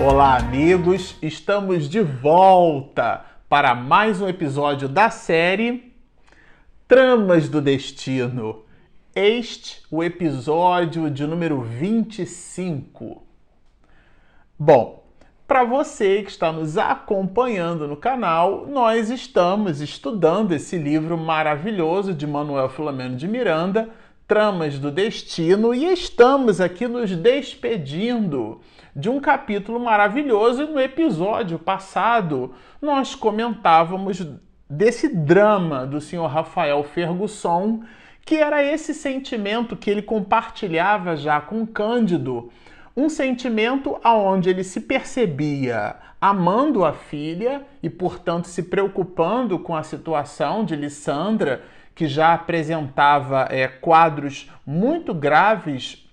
Olá, amigos! Estamos de volta para mais um episódio da série Tramas do Destino. Este o episódio de número 25. Bom, para você que está nos acompanhando no canal, nós estamos estudando esse livro maravilhoso de Manuel Filomeno de Miranda, Tramas do Destino, e estamos aqui nos despedindo de um capítulo maravilhoso. No episódio passado, nós comentávamos desse drama do senhor Rafael Fergusson, que era esse sentimento que ele compartilhava já com Cândido, um sentimento aonde ele se percebia amando a filha e, portanto, se preocupando com a situação de Lissandra, que já apresentava é, quadros muito graves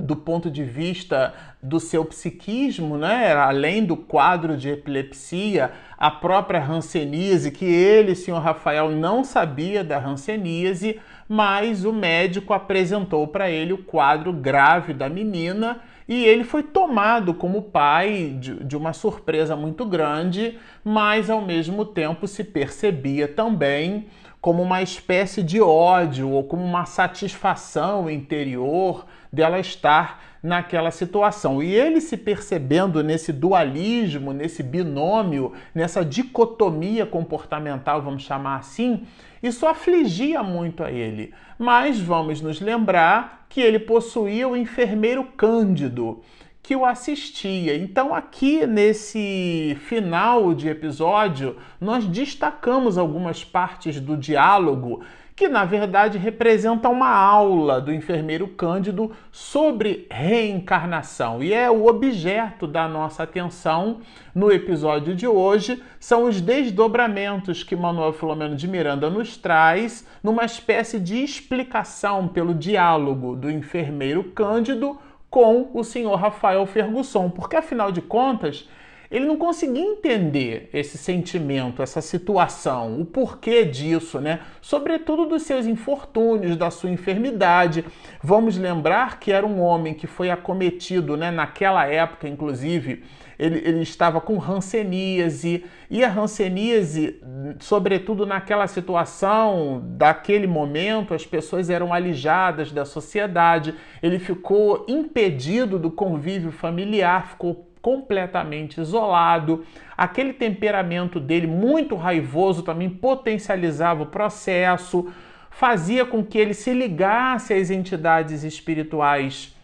do ponto de vista do seu psiquismo, né? além do quadro de epilepsia, a própria hanseníase, que ele, senhor Rafael, não sabia da hanseníase, mas o médico apresentou para ele o quadro grave da menina e ele foi tomado como pai de, de, uma surpresa muito grande, mas ao mesmo tempo se percebia também como uma espécie de ódio ou como uma satisfação interior dela estar naquela situação. E ele se percebendo nesse dualismo, nesse binômio, nessa dicotomia comportamental, vamos chamar assim, isso afligia muito a ele. Mas vamos nos lembrar que ele possuía o enfermeiro Cândido, que o assistia. Então, aqui nesse final de episódio, nós destacamos algumas partes do diálogo que na verdade representa uma aula do enfermeiro Cândido sobre reencarnação. E é o objeto da nossa atenção no episódio de hoje, são os desdobramentos que Manuel Filomeno de Miranda nos traz numa espécie de explicação pelo diálogo do enfermeiro Cândido com o senhor Rafael Fergusson, porque afinal de contas, ele não conseguia entender esse sentimento, essa situação, o porquê disso, né? Sobretudo dos seus infortúnios, da sua enfermidade. Vamos lembrar que era um homem que foi acometido, né, naquela época, inclusive, ele, ele estava com ranceníase, e a ranceníase, sobretudo naquela situação, daquele momento, as pessoas eram alijadas da sociedade, ele ficou impedido do convívio familiar, ficou completamente isolado. Aquele temperamento dele muito raivoso também potencializava o processo, fazia com que ele se ligasse às entidades espirituais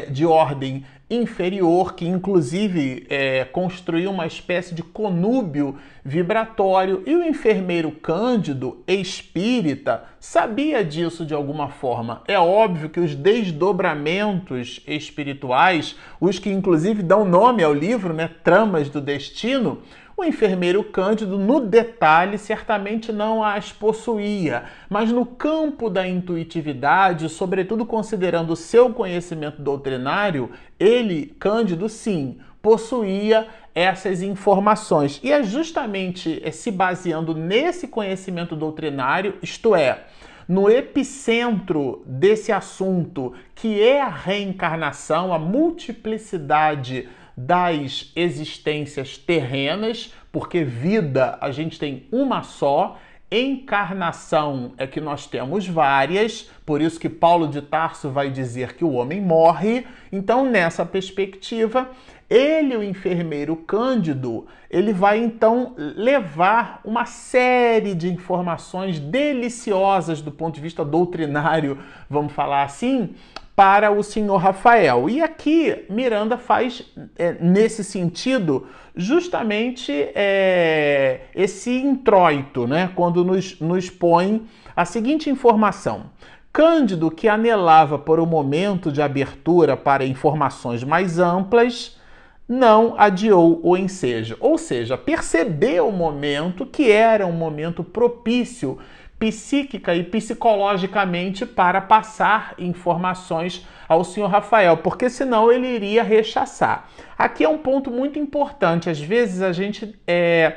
de ordem inferior, que inclusive é, construiu uma espécie de conúbio vibratório, e o enfermeiro Cândido, espírita, sabia disso de alguma forma. É óbvio que os desdobramentos espirituais, os que inclusive dão nome ao livro, né, Tramas do Destino, o enfermeiro Cândido, no detalhe, certamente não as possuía, mas no campo da intuitividade, sobretudo considerando seu conhecimento doutrinário, ele, Cândido, sim, possuía essas informações. E é justamente se baseando nesse conhecimento doutrinário, isto é, no epicentro desse assunto, que é a reencarnação, a multiplicidade das existências terrenas, porque vida a gente tem uma só, encarnação é que nós temos várias, por isso que Paulo de Tarso vai dizer que o homem morre. Então, nessa perspectiva, ele, o enfermeiro Cândido, ele vai então levar uma série de informações deliciosas do ponto de vista doutrinário, vamos falar assim, para o senhor Rafael. E aqui Miranda faz, é, nesse sentido, justamente é, esse introito, né? quando nos, nos põe a seguinte informação. Cândido, que anelava por um momento de abertura para informações mais amplas, não adiou o ensejo. Ou seja, percebeu o momento que era um momento propício psíquica e psicologicamente para passar informações ao senhor Rafael, porque senão ele iria rechaçar. Aqui é um ponto muito importante. Às vezes a gente é,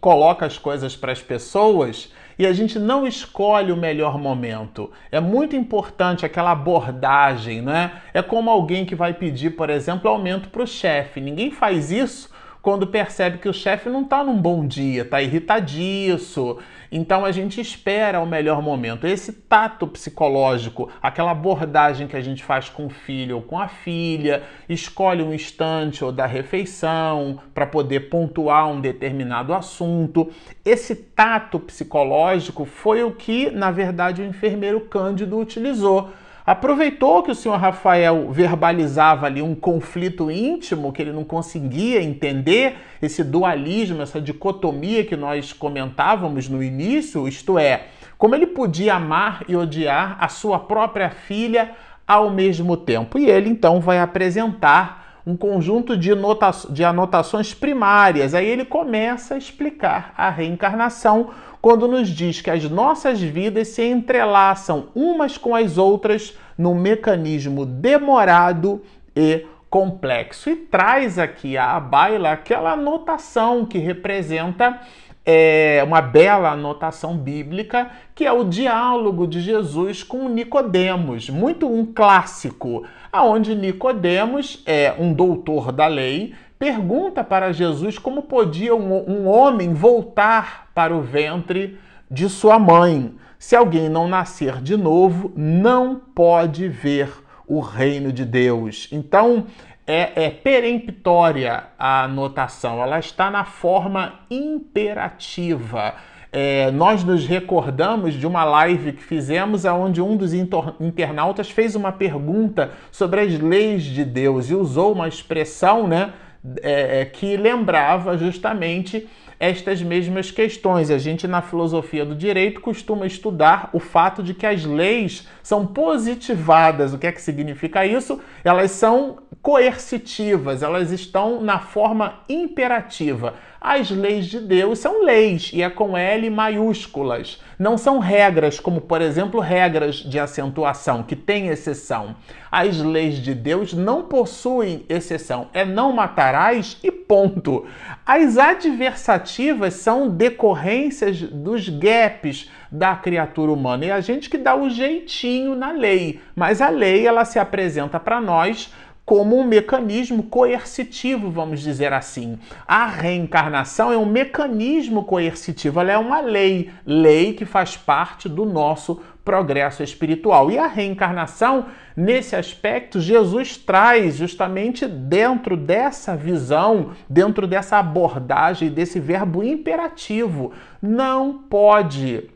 coloca as coisas para as pessoas e a gente não escolhe o melhor momento. É muito importante aquela abordagem, né? É como alguém que vai pedir, por exemplo, aumento para o chefe. Ninguém faz isso quando percebe que o chefe não está num bom dia, está irritadiço. Então a gente espera o melhor momento. Esse tato psicológico, aquela abordagem que a gente faz com o filho ou com a filha, escolhe um instante ou da refeição para poder pontuar um determinado assunto. Esse tato psicológico foi o que, na verdade, o enfermeiro Cândido utilizou aproveitou que o senhor Rafael verbalizava ali um conflito íntimo que ele não conseguia entender, esse dualismo, essa dicotomia que nós comentávamos no início, isto é, como ele podia amar e odiar a sua própria filha ao mesmo tempo. E ele então vai apresentar um conjunto de, de anotações primárias. Aí ele começa a explicar a reencarnação quando nos diz que as nossas vidas se entrelaçam umas com as outras num mecanismo demorado e complexo. E traz aqui a baila aquela anotação que representa é, uma bela anotação bíblica, que é o diálogo de Jesus com Nicodemos, muito um clássico, aonde Nicodemos é um doutor da lei, pergunta para Jesus como podia um, um homem voltar para o ventre de sua mãe. Se alguém não nascer de novo, não pode ver o reino de Deus. Então, é, é, peremptória a anotação, ela está na forma imperativa. É, nós nos recordamos de uma live que fizemos onde um dos internautas fez uma pergunta sobre as leis de Deus e usou uma expressão né, é, é, que lembrava justamente estas mesmas questões. A gente, na filosofia do direito, costuma estudar o fato de que as leis são positivadas. O que é que significa isso? Elas são coercitivas, elas estão na forma imperativa. As leis de Deus são leis e é com L maiúsculas. Não são regras, como por exemplo regras de acentuação, que tem exceção. As leis de Deus não possuem exceção. É não matarás e ponto. As adversativas são decorrências dos gaps da criatura humana. E a gente que dá o jeitinho na lei. Mas a lei ela se apresenta para nós como um mecanismo coercitivo, vamos dizer assim. A reencarnação é um mecanismo coercitivo, ela é uma lei, lei que faz parte do nosso progresso espiritual. E a reencarnação, nesse aspecto, Jesus traz justamente dentro dessa visão, dentro dessa abordagem, desse verbo imperativo. Não pode.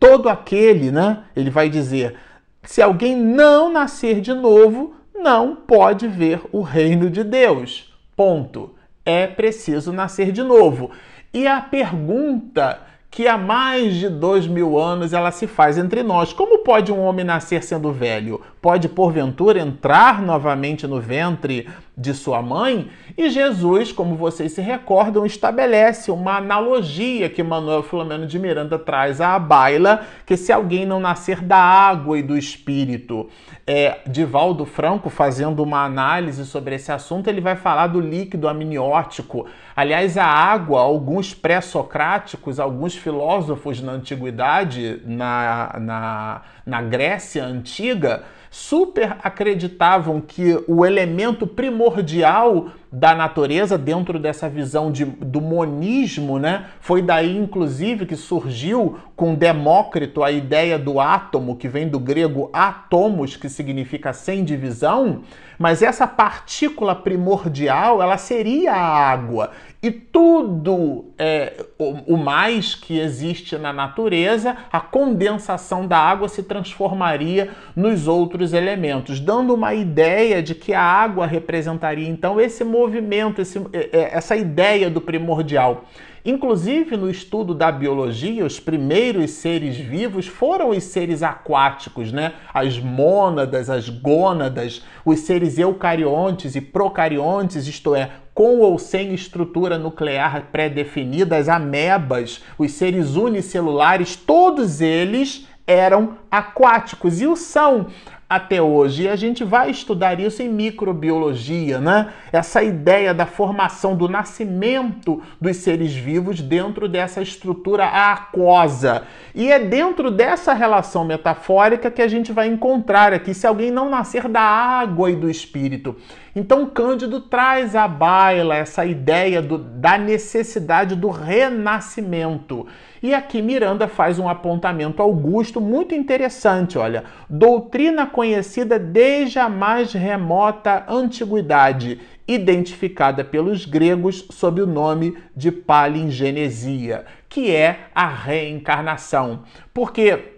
Todo aquele, né? Ele vai dizer: se alguém não nascer de novo, não pode ver o reino de Deus. Ponto. É preciso nascer de novo. E a pergunta que há mais de dois mil anos ela se faz entre nós. Como pode um homem nascer sendo velho? Pode, porventura, entrar novamente no ventre de sua mãe? E Jesus, como vocês se recordam, estabelece uma analogia que Manuel Filomeno de Miranda traz à baila, que se alguém não nascer da água e do espírito, é, Divaldo Franco, fazendo uma análise sobre esse assunto, ele vai falar do líquido amniótico. Aliás, a água, alguns pré-socráticos, alguns filósofos na antiguidade, na, na, na Grécia antiga, super acreditavam que o elemento primordial da natureza dentro dessa visão de, do monismo, né? Foi daí, inclusive, que surgiu com Demócrito a ideia do átomo, que vem do grego atomos, que significa sem divisão, mas essa partícula primordial, ela seria a água. E tudo é, o, o mais que existe na natureza, a condensação da água se transformaria nos outros elementos, dando uma ideia de que a água representaria então esse movimento, esse, é, é, essa ideia do primordial. Inclusive, no estudo da biologia, os primeiros seres vivos foram os seres aquáticos, né? As mônadas, as gônadas, os seres eucariontes e procariontes, isto é, com ou sem estrutura nuclear pré-definida, as amebas, os seres unicelulares, todos eles eram aquáticos e o são até hoje. E a gente vai estudar isso em microbiologia, né? Essa ideia da formação do nascimento dos seres vivos dentro dessa estrutura aquosa. E é dentro dessa relação metafórica que a gente vai encontrar aqui se alguém não nascer da água e do espírito. Então Cândido traz à baila essa ideia do, da necessidade do renascimento. E aqui Miranda faz um apontamento augusto muito interessante, olha. Doutrina conhecida desde a mais remota antiguidade, identificada pelos gregos sob o nome de palingenesia, que é a reencarnação. Porque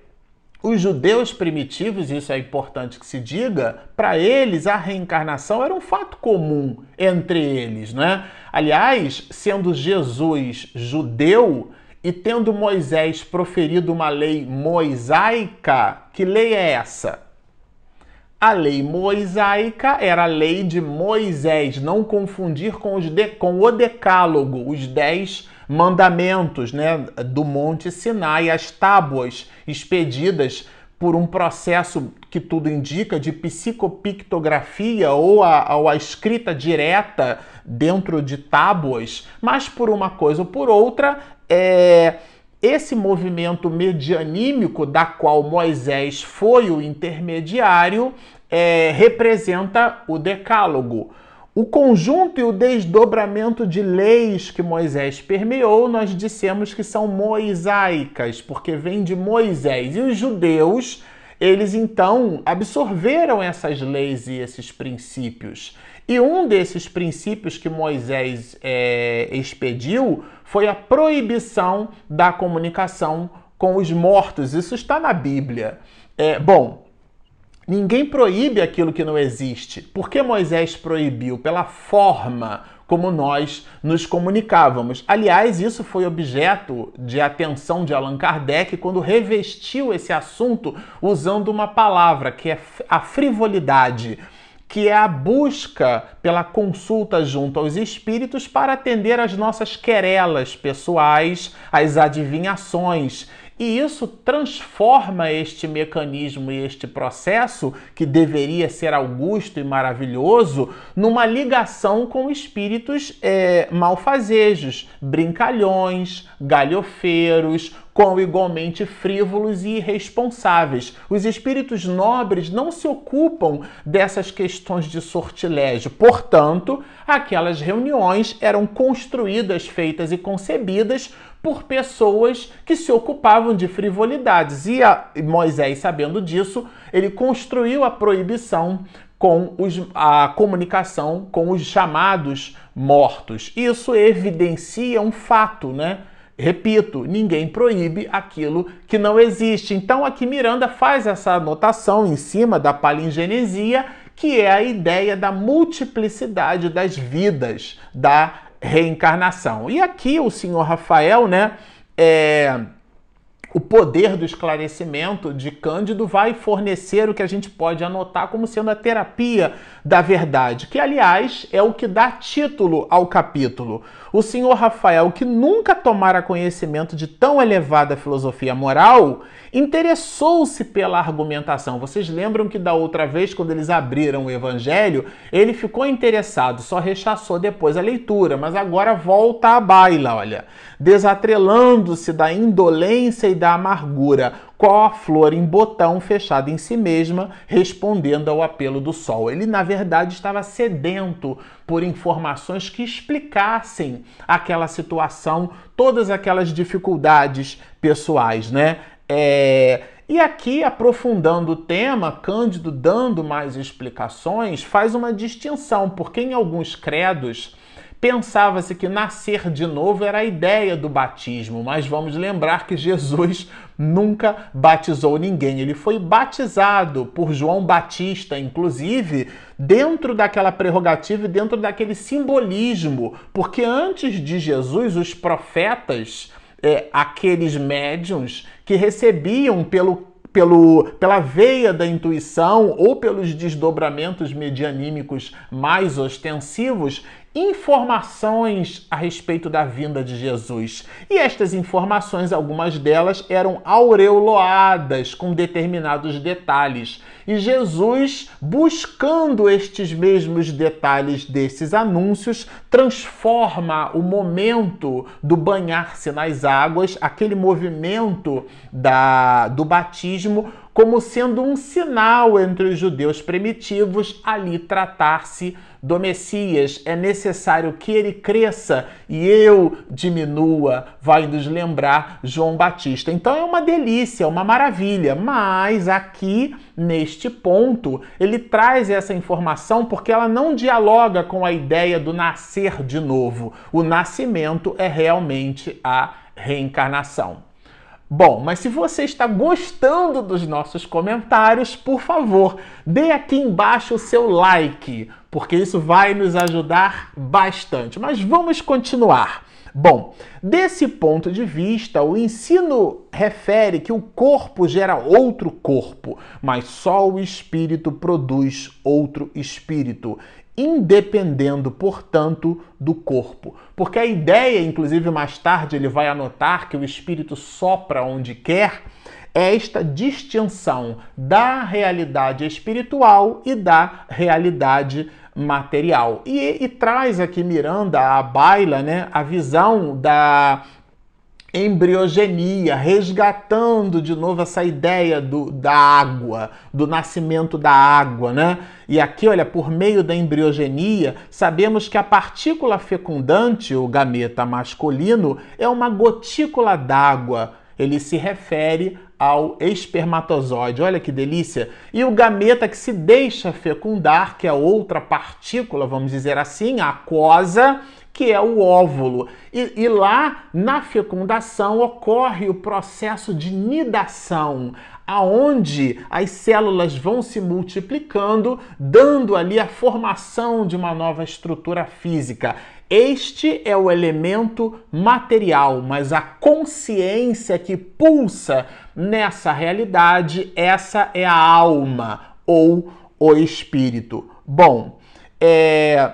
os judeus primitivos, isso é importante que se diga, para eles a reencarnação era um fato comum entre eles, né? Aliás, sendo Jesus judeu, e tendo Moisés proferido uma lei mosaica, que lei é essa? A lei mosaica era a lei de Moisés, não confundir com, os de, com o decálogo, os dez mandamentos né, do Monte Sinai, as tábuas expedidas por um processo que tudo indica de psicopictografia ou a, ou a escrita direta dentro de tábuas, mas por uma coisa ou por outra, é, esse movimento medianímico da qual Moisés foi o intermediário é, representa o decálogo. O conjunto e o desdobramento de leis que Moisés permeou, nós dissemos que são moisaicas, porque vem de Moisés. E os judeus, eles então absorveram essas leis e esses princípios. E um desses princípios que Moisés é, expediu foi a proibição da comunicação com os mortos. Isso está na Bíblia. É, bom, ninguém proíbe aquilo que não existe. Por que Moisés proibiu? Pela forma como nós nos comunicávamos. Aliás, isso foi objeto de atenção de Allan Kardec quando revestiu esse assunto usando uma palavra que é a frivolidade que é a busca pela consulta junto aos espíritos para atender às nossas querelas pessoais, às adivinhações. E isso transforma este mecanismo e este processo, que deveria ser augusto e maravilhoso, numa ligação com espíritos é, malfazejos, brincalhões, galhofeiros, com igualmente frívolos e irresponsáveis. Os espíritos nobres não se ocupam dessas questões de sortilégio. Portanto, aquelas reuniões eram construídas, feitas e concebidas por pessoas que se ocupavam de frivolidades. E Moisés, sabendo disso, ele construiu a proibição com os, a comunicação com os chamados mortos. Isso evidencia um fato, né? Repito, ninguém proíbe aquilo que não existe. Então aqui Miranda faz essa anotação em cima da palingenesia, que é a ideia da multiplicidade das vidas, da reencarnação. E aqui o senhor Rafael, né, é, o poder do esclarecimento de Cândido vai fornecer o que a gente pode anotar como sendo a terapia da verdade, que aliás é o que dá título ao capítulo. O senhor Rafael, que nunca tomara conhecimento de tão elevada filosofia moral, interessou-se pela argumentação. Vocês lembram que da outra vez, quando eles abriram o evangelho, ele ficou interessado, só rechaçou depois a leitura, mas agora volta à baila, olha, desatrelando-se da indolência e da amargura, flor em botão fechada em si mesma, respondendo ao apelo do sol. Ele, na verdade, estava sedento por informações que explicassem aquela situação, todas aquelas dificuldades pessoais, né? É, e aqui, aprofundando o tema, Cândido dando mais explicações, faz uma distinção, porque em alguns credos pensava-se que nascer de novo era a ideia do batismo, mas vamos lembrar que Jesus nunca batizou ninguém. Ele foi batizado por João Batista, inclusive, dentro daquela prerrogativa e dentro daquele simbolismo, porque antes de Jesus, os profetas é, aqueles médiums que recebiam pelo pelo, pela veia da intuição ou pelos desdobramentos medianímicos mais ostensivos, informações a respeito da vinda de Jesus. E estas informações, algumas delas eram aureoloadas com determinados detalhes. E Jesus, buscando estes mesmos detalhes desses anúncios, transforma o momento do banhar-se nas águas, aquele movimento da, do batismo, como sendo um sinal entre os judeus primitivos ali tratar-se do Messias. É necessário que ele cresça e eu diminua, vai nos lembrar João Batista. Então é uma delícia, uma maravilha, mas aqui neste ponto ele traz essa informação porque ela não dialoga com a ideia do nascer de novo. O nascimento é realmente a reencarnação. Bom, mas se você está gostando dos nossos comentários, por favor, dê aqui embaixo o seu like, porque isso vai nos ajudar bastante. Mas vamos continuar. Bom, desse ponto de vista, o ensino refere que o corpo gera outro corpo, mas só o espírito produz outro espírito independendo, portanto, do corpo. Porque a ideia, inclusive mais tarde ele vai anotar que o espírito sopra onde quer, é esta distinção da realidade espiritual e da realidade material. E, e traz aqui Miranda à baila né, a visão da embriogenia, resgatando de novo essa ideia do, da água, do nascimento da água, né? E aqui, olha, por meio da embriogenia, sabemos que a partícula fecundante, o gameta masculino, é uma gotícula d'água. Ele se refere ao espermatozoide. Olha que delícia! E o gameta que se deixa fecundar, que é outra partícula, vamos dizer assim, aquosa, que é o óvulo. E, e, lá na fecundação ocorre o processo de nidação, aonde as células vão se multiplicando, dando ali a formação de uma nova estrutura física. Este é o elemento material, mas a consciência que pulsa nessa realidade, essa é a alma ou o espírito. Bom, é,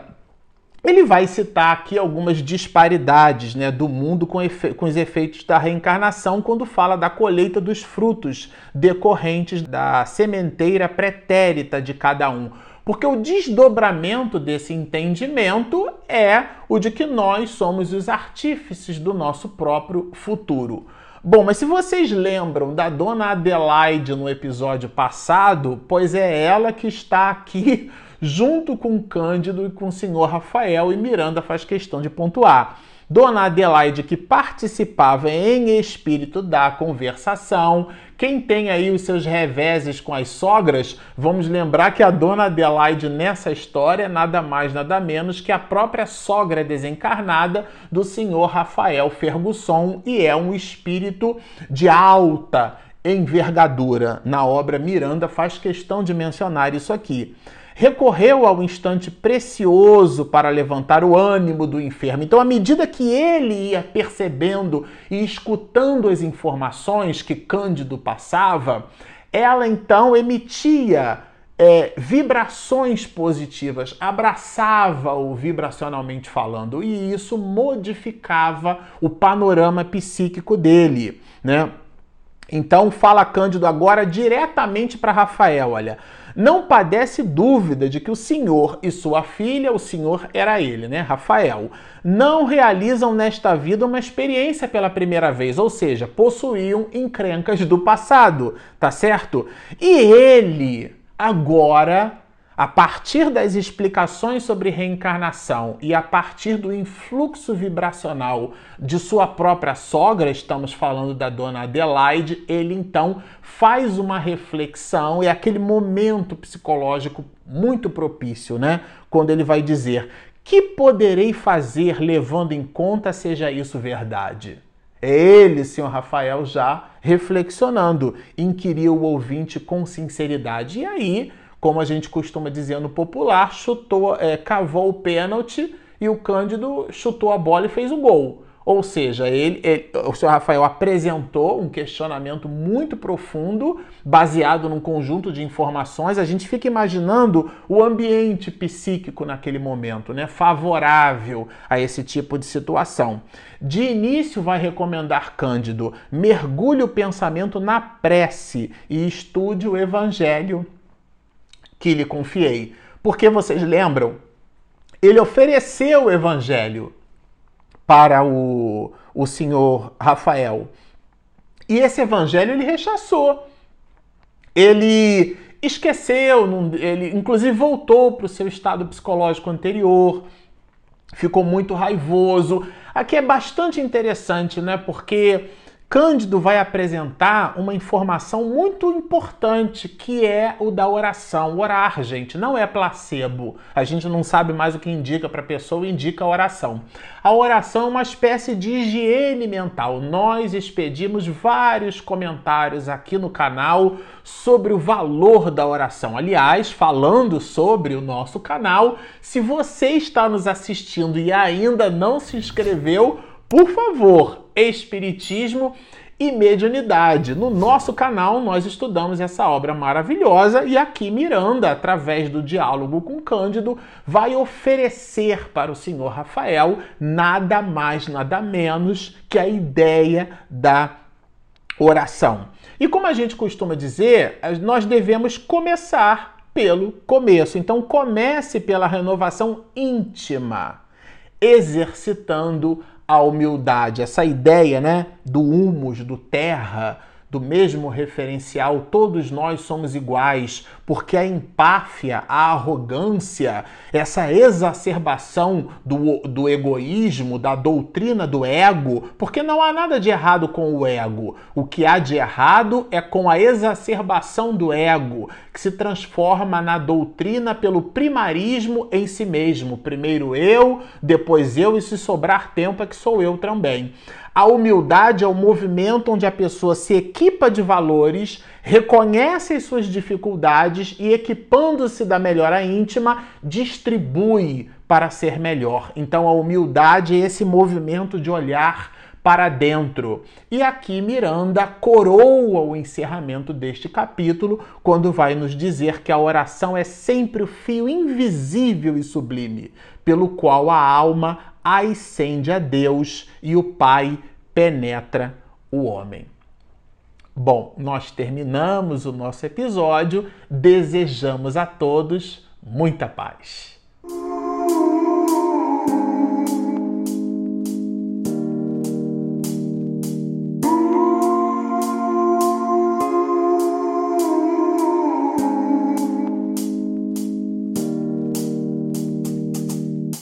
ele vai citar aqui algumas disparidades né, do mundo com, com, os efeitos da reencarnação quando fala da colheita dos frutos decorrentes da sementeira pretérita de cada um. Porque o desdobramento desse entendimento é o de que nós somos os artífices do nosso próprio futuro. Bom, mas se vocês lembram da dona Adelaide no episódio passado, pois é ela que está aqui junto com Cândido e com o senhor Rafael, e Miranda faz questão de pontuar. Dona Adelaide, que participava em espírito da conversação. Quem tem aí os seus reveses com as sogras, vamos lembrar que a Dona Adelaide nessa história é nada mais, nada menos que a própria sogra desencarnada do senhor Rafael Fergusson e é um espírito de alta envergadura. Na obra Miranda faz questão de mencionar isso aqui recorreu ao instante precioso para levantar o ânimo do enfermo. Então, à medida que ele ia percebendo e escutando as informações que Cândido passava, ela então emitia é, vibrações positivas, abraçava-o vibracionalmente falando, e isso modificava o panorama psíquico dele, né? Então fala Cândido agora diretamente para Rafael, olha, não padece dúvida de que o senhor e sua filha, o senhor era ele, né, Rafael, não realizam nesta vida uma experiência pela primeira vez, ou seja, possuíam encrencas do passado, tá certo? E ele agora a partir das explicações sobre reencarnação e a partir do influxo vibracional de sua própria sogra, estamos falando da dona Adelaide, ele então faz uma reflexão e aquele momento psicológico muito propício, né? Quando ele vai dizer: "Que poderei fazer levando em conta seja isso verdade?" É ele, senhor Rafael, já reflexionando, inquiriu o ouvinte com sinceridade. E aí, como a gente costuma dizer no popular, chutou, é, cavou o pênalti e o Cândido chutou a bola e fez o gol. Ou seja, ele, ele, o senhor Rafael apresentou um questionamento muito profundo, baseado num conjunto de informações. A gente fica imaginando o ambiente psíquico naquele momento, né? Favorável a esse tipo de situação. De início, vai recomendar Cândido: mergulhe o pensamento na prece e estude o evangelho que lhe confiei. Porque vocês lembram? Ele ofereceu o evangelho para o, o senhor Rafael. E esse evangelho ele rechaçou. Ele esqueceu, ele inclusive voltou para o seu estado psicológico anterior, ficou muito raivoso. Aqui é bastante interessante, né? Porque Cândido vai apresentar uma informação muito importante que é o da oração. Orar, gente, não é placebo. A gente não sabe mais o que indica para a pessoa, indica a oração. A oração é uma espécie de higiene mental. Nós expedimos vários comentários aqui no canal sobre o valor da oração. Aliás, falando sobre o nosso canal, se você está nos assistindo e ainda não se inscreveu, por favor, Espiritismo e Mediunidade. No nosso canal, nós estudamos essa obra maravilhosa e aqui Miranda, através do diálogo com Cândido, vai oferecer para o senhor Rafael nada mais, nada menos que a ideia da oração. E como a gente costuma dizer, nós devemos começar pelo começo. Então, comece pela renovação íntima, exercitando humildade, essa ideia, né, do humus, do terra, do mesmo referencial, todos nós somos iguais, porque a empáfia, a arrogância, essa exacerbação do, do egoísmo, da doutrina do ego, porque não há nada de errado com o ego. O que há de errado é com a exacerbação do ego, que se transforma na doutrina pelo primarismo em si mesmo. Primeiro eu, depois eu, e se sobrar tempo é que sou eu também. A humildade é o movimento onde a pessoa se equipa de valores, reconhece as suas dificuldades e, equipando-se da melhora íntima, distribui para ser melhor. Então, a humildade é esse movimento de olhar para dentro. E aqui Miranda coroa o encerramento deste capítulo quando vai nos dizer que a oração é sempre o fio invisível e sublime pelo qual a alma ascende a Deus e o Pai penetra o homem. Bom, nós terminamos o nosso episódio. Desejamos a todos muita paz.